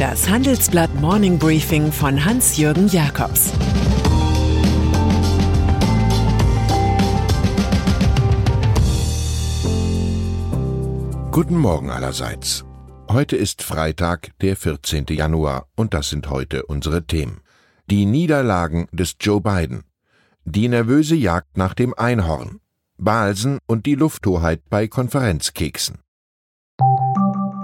Das Handelsblatt Morning Briefing von Hans-Jürgen Jakobs Guten Morgen allerseits. Heute ist Freitag, der 14. Januar, und das sind heute unsere Themen. Die Niederlagen des Joe Biden. Die nervöse Jagd nach dem Einhorn. Balsen und die Lufthoheit bei Konferenzkeksen.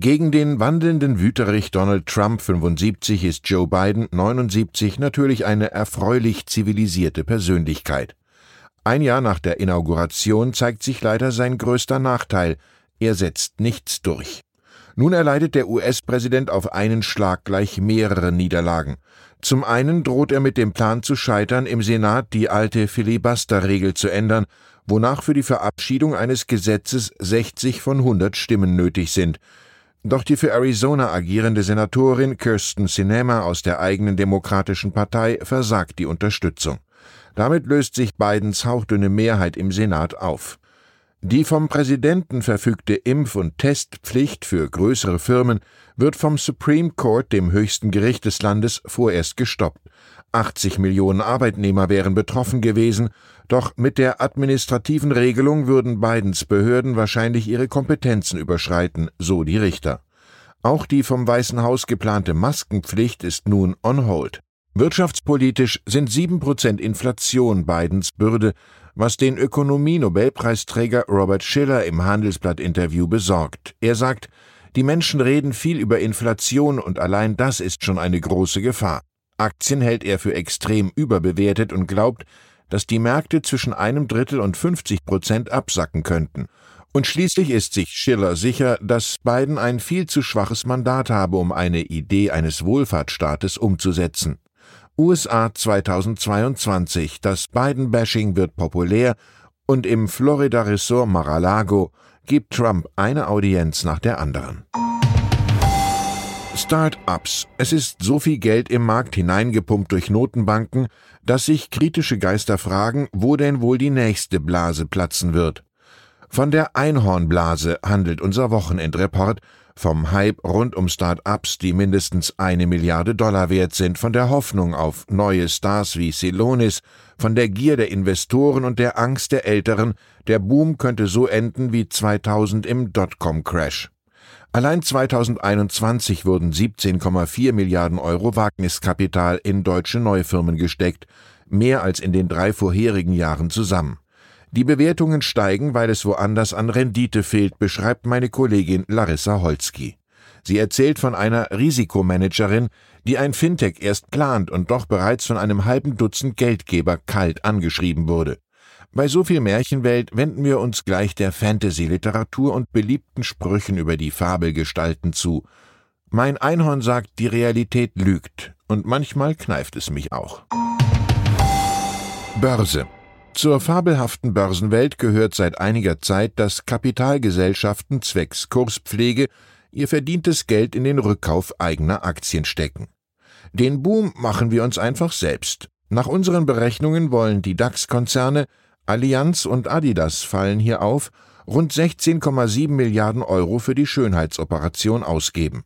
gegen den wandelnden Wüterich Donald Trump 75 ist Joe Biden 79 natürlich eine erfreulich zivilisierte Persönlichkeit. Ein Jahr nach der Inauguration zeigt sich leider sein größter Nachteil, er setzt nichts durch. Nun erleidet der US-Präsident auf einen Schlag gleich mehrere Niederlagen. Zum einen droht er mit dem Plan zu scheitern, im Senat die alte Filibuster-Regel zu ändern, wonach für die Verabschiedung eines Gesetzes 60 von 100 Stimmen nötig sind. Doch die für Arizona agierende Senatorin Kirsten Sinema aus der eigenen Demokratischen Partei versagt die Unterstützung. Damit löst sich Bidens hauchdünne Mehrheit im Senat auf. Die vom Präsidenten verfügte Impf- und Testpflicht für größere Firmen wird vom Supreme Court, dem höchsten Gericht des Landes, vorerst gestoppt. 80 Millionen Arbeitnehmer wären betroffen gewesen, doch mit der administrativen Regelung würden Bidens Behörden wahrscheinlich ihre Kompetenzen überschreiten, so die Richter. Auch die vom Weißen Haus geplante Maskenpflicht ist nun on hold. Wirtschaftspolitisch sind 7% Inflation Bidens Bürde, was den Ökonomie-Nobelpreisträger Robert Schiller im Handelsblatt-Interview besorgt. Er sagt, die Menschen reden viel über Inflation und allein das ist schon eine große Gefahr. Aktien hält er für extrem überbewertet und glaubt, dass die Märkte zwischen einem Drittel und 50 Prozent absacken könnten. Und schließlich ist sich Schiller sicher, dass Biden ein viel zu schwaches Mandat habe, um eine Idee eines Wohlfahrtsstaates umzusetzen. USA 2022. Das Biden-Bashing wird populär und im Florida-Ressort Mar-a-Lago gibt Trump eine Audienz nach der anderen. Start-ups. Es ist so viel Geld im Markt hineingepumpt durch Notenbanken, dass sich kritische Geister fragen, wo denn wohl die nächste Blase platzen wird. Von der Einhornblase handelt unser Wochenendreport, vom Hype rund um Start-ups, die mindestens eine Milliarde Dollar wert sind, von der Hoffnung auf neue Stars wie Celonis, von der Gier der Investoren und der Angst der Älteren, der Boom könnte so enden wie 2000 im Dotcom-Crash. Allein 2021 wurden 17,4 Milliarden Euro Wagniskapital in deutsche Neufirmen gesteckt, mehr als in den drei vorherigen Jahren zusammen. Die Bewertungen steigen, weil es woanders an Rendite fehlt, beschreibt meine Kollegin Larissa Holzki. Sie erzählt von einer Risikomanagerin, die ein Fintech erst plant und doch bereits von einem halben Dutzend Geldgeber kalt angeschrieben wurde. Bei so viel Märchenwelt wenden wir uns gleich der Fantasy-Literatur und beliebten Sprüchen über die Fabelgestalten zu. Mein Einhorn sagt, die Realität lügt, und manchmal kneift es mich auch. Börse. Zur fabelhaften Börsenwelt gehört seit einiger Zeit, dass Kapitalgesellschaften zwecks Kurspflege ihr verdientes Geld in den Rückkauf eigener Aktien stecken. Den Boom machen wir uns einfach selbst. Nach unseren Berechnungen wollen die DAX-Konzerne Allianz und Adidas fallen hier auf, rund 16,7 Milliarden Euro für die Schönheitsoperation ausgeben.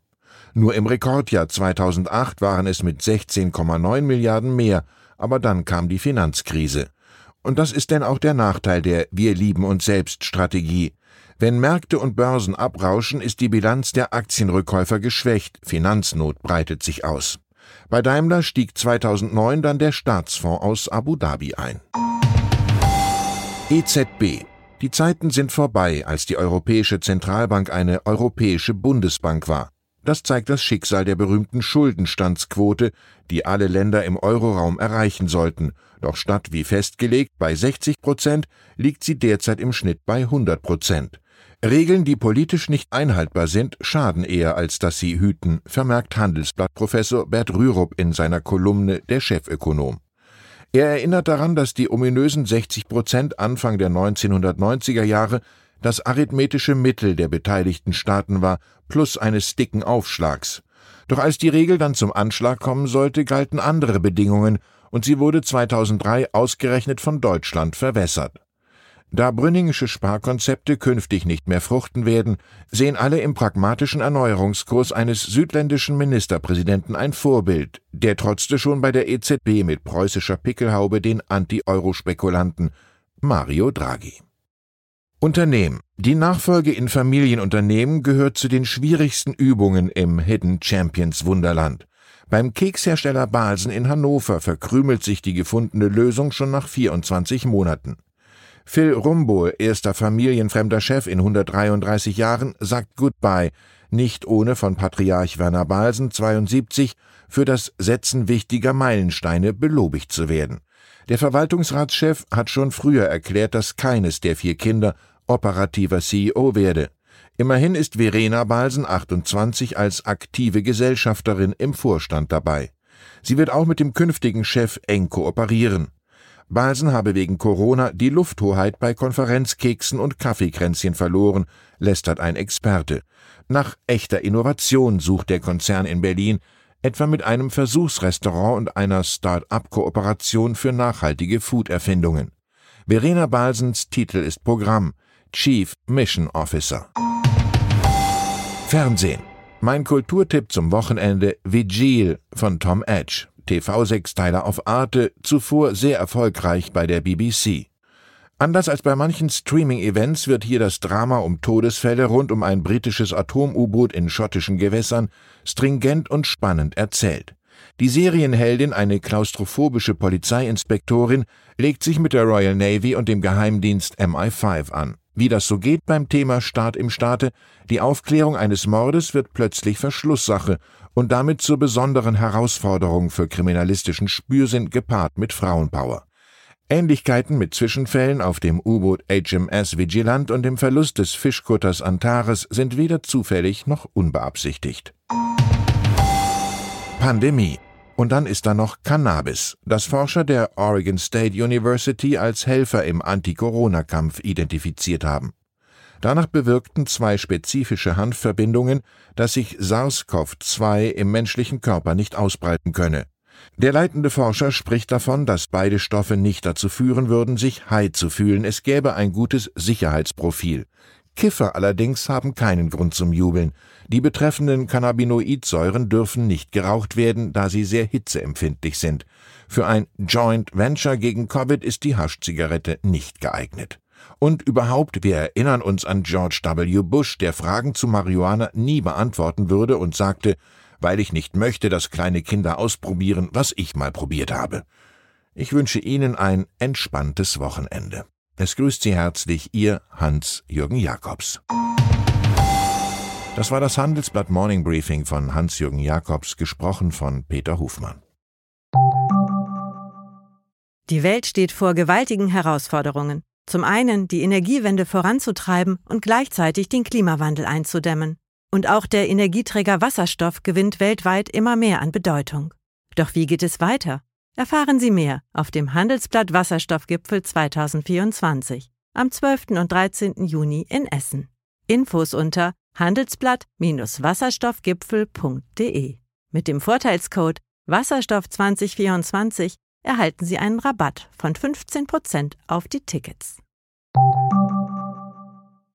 Nur im Rekordjahr 2008 waren es mit 16,9 Milliarden mehr, aber dann kam die Finanzkrise. Und das ist denn auch der Nachteil der Wir lieben uns selbst Strategie. Wenn Märkte und Börsen abrauschen, ist die Bilanz der Aktienrückkäufer geschwächt, Finanznot breitet sich aus. Bei Daimler stieg 2009 dann der Staatsfonds aus Abu Dhabi ein. EZB. Die Zeiten sind vorbei, als die Europäische Zentralbank eine Europäische Bundesbank war. Das zeigt das Schicksal der berühmten Schuldenstandsquote, die alle Länder im Euroraum erreichen sollten. Doch statt wie festgelegt bei 60 Prozent liegt sie derzeit im Schnitt bei 100 Prozent. Regeln, die politisch nicht einhaltbar sind, schaden eher, als dass sie hüten, vermerkt Handelsblattprofessor Bert Rürup in seiner Kolumne Der Chefökonom. Er erinnert daran, dass die ominösen 60 Prozent Anfang der 1990er Jahre das arithmetische Mittel der beteiligten Staaten war, plus eines dicken Aufschlags. Doch als die Regel dann zum Anschlag kommen sollte, galten andere Bedingungen, und sie wurde 2003 ausgerechnet von Deutschland verwässert. Da Brünningische Sparkonzepte künftig nicht mehr fruchten werden, sehen alle im pragmatischen Erneuerungskurs eines südländischen Ministerpräsidenten ein Vorbild, der trotzte schon bei der EZB mit preußischer Pickelhaube den Anti-Euro-Spekulanten Mario Draghi. Unternehmen. Die Nachfolge in Familienunternehmen gehört zu den schwierigsten Übungen im Hidden Champions Wunderland. Beim Kekshersteller Balsen in Hannover verkrümelt sich die gefundene Lösung schon nach 24 Monaten. Phil Rumbo, erster familienfremder Chef in 133 Jahren, sagt Goodbye, nicht ohne von Patriarch Werner Balsen 72 für das Setzen wichtiger Meilensteine belobigt zu werden. Der Verwaltungsratschef hat schon früher erklärt, dass keines der vier Kinder operativer CEO werde. Immerhin ist Verena Balsen 28 als aktive Gesellschafterin im Vorstand dabei. Sie wird auch mit dem künftigen Chef eng kooperieren. Balsen habe wegen Corona die Lufthoheit bei Konferenzkeksen und Kaffeekränzchen verloren, lästert ein Experte. Nach echter Innovation sucht der Konzern in Berlin, etwa mit einem Versuchsrestaurant und einer Start-up-Kooperation für nachhaltige Food-Erfindungen. Verena Balsens Titel ist Programm Chief Mission Officer. Fernsehen. Mein Kulturtipp zum Wochenende Vigil von Tom Edge. TV-Sechsteiler auf Arte, zuvor sehr erfolgreich bei der BBC. Anders als bei manchen Streaming-Events wird hier das Drama um Todesfälle rund um ein britisches Atom-U-Boot in schottischen Gewässern stringent und spannend erzählt. Die Serienheldin, eine klaustrophobische Polizeiinspektorin, legt sich mit der Royal Navy und dem Geheimdienst MI5 an. Wie das so geht beim Thema Staat im Staate, die Aufklärung eines Mordes wird plötzlich Verschlusssache und damit zur besonderen Herausforderung für kriminalistischen Spürsinn gepaart mit Frauenpower. Ähnlichkeiten mit Zwischenfällen auf dem U-Boot HMS Vigilant und dem Verlust des Fischkutters Antares sind weder zufällig noch unbeabsichtigt. Pandemie. Und dann ist da noch Cannabis, das Forscher der Oregon State University als Helfer im Anti-Corona-Kampf identifiziert haben. Danach bewirkten zwei spezifische Hanfverbindungen, dass sich SARS-CoV-2 im menschlichen Körper nicht ausbreiten könne. Der leitende Forscher spricht davon, dass beide Stoffe nicht dazu führen würden, sich high zu fühlen, es gäbe ein gutes Sicherheitsprofil. Kiffer allerdings haben keinen Grund zum Jubeln. Die betreffenden Cannabinoidsäuren dürfen nicht geraucht werden, da sie sehr hitzeempfindlich sind. Für ein Joint Venture gegen Covid ist die Haschzigarette nicht geeignet. Und überhaupt, wir erinnern uns an George W. Bush, der Fragen zu Marihuana nie beantworten würde und sagte, weil ich nicht möchte, dass kleine Kinder ausprobieren, was ich mal probiert habe. Ich wünsche Ihnen ein entspanntes Wochenende. Es grüßt Sie herzlich Ihr Hans-Jürgen Jakobs. Das war das Handelsblatt Morning Briefing von Hans-Jürgen Jakobs, gesprochen von Peter Hofmann. Die Welt steht vor gewaltigen Herausforderungen. Zum einen die Energiewende voranzutreiben und gleichzeitig den Klimawandel einzudämmen. Und auch der Energieträger Wasserstoff gewinnt weltweit immer mehr an Bedeutung. Doch wie geht es weiter? Erfahren Sie mehr auf dem Handelsblatt Wasserstoffgipfel 2024 am 12. und 13. Juni in Essen. Infos unter handelsblatt-wasserstoffgipfel.de. Mit dem Vorteilscode Wasserstoff 2024 erhalten Sie einen Rabatt von 15% auf die Tickets. you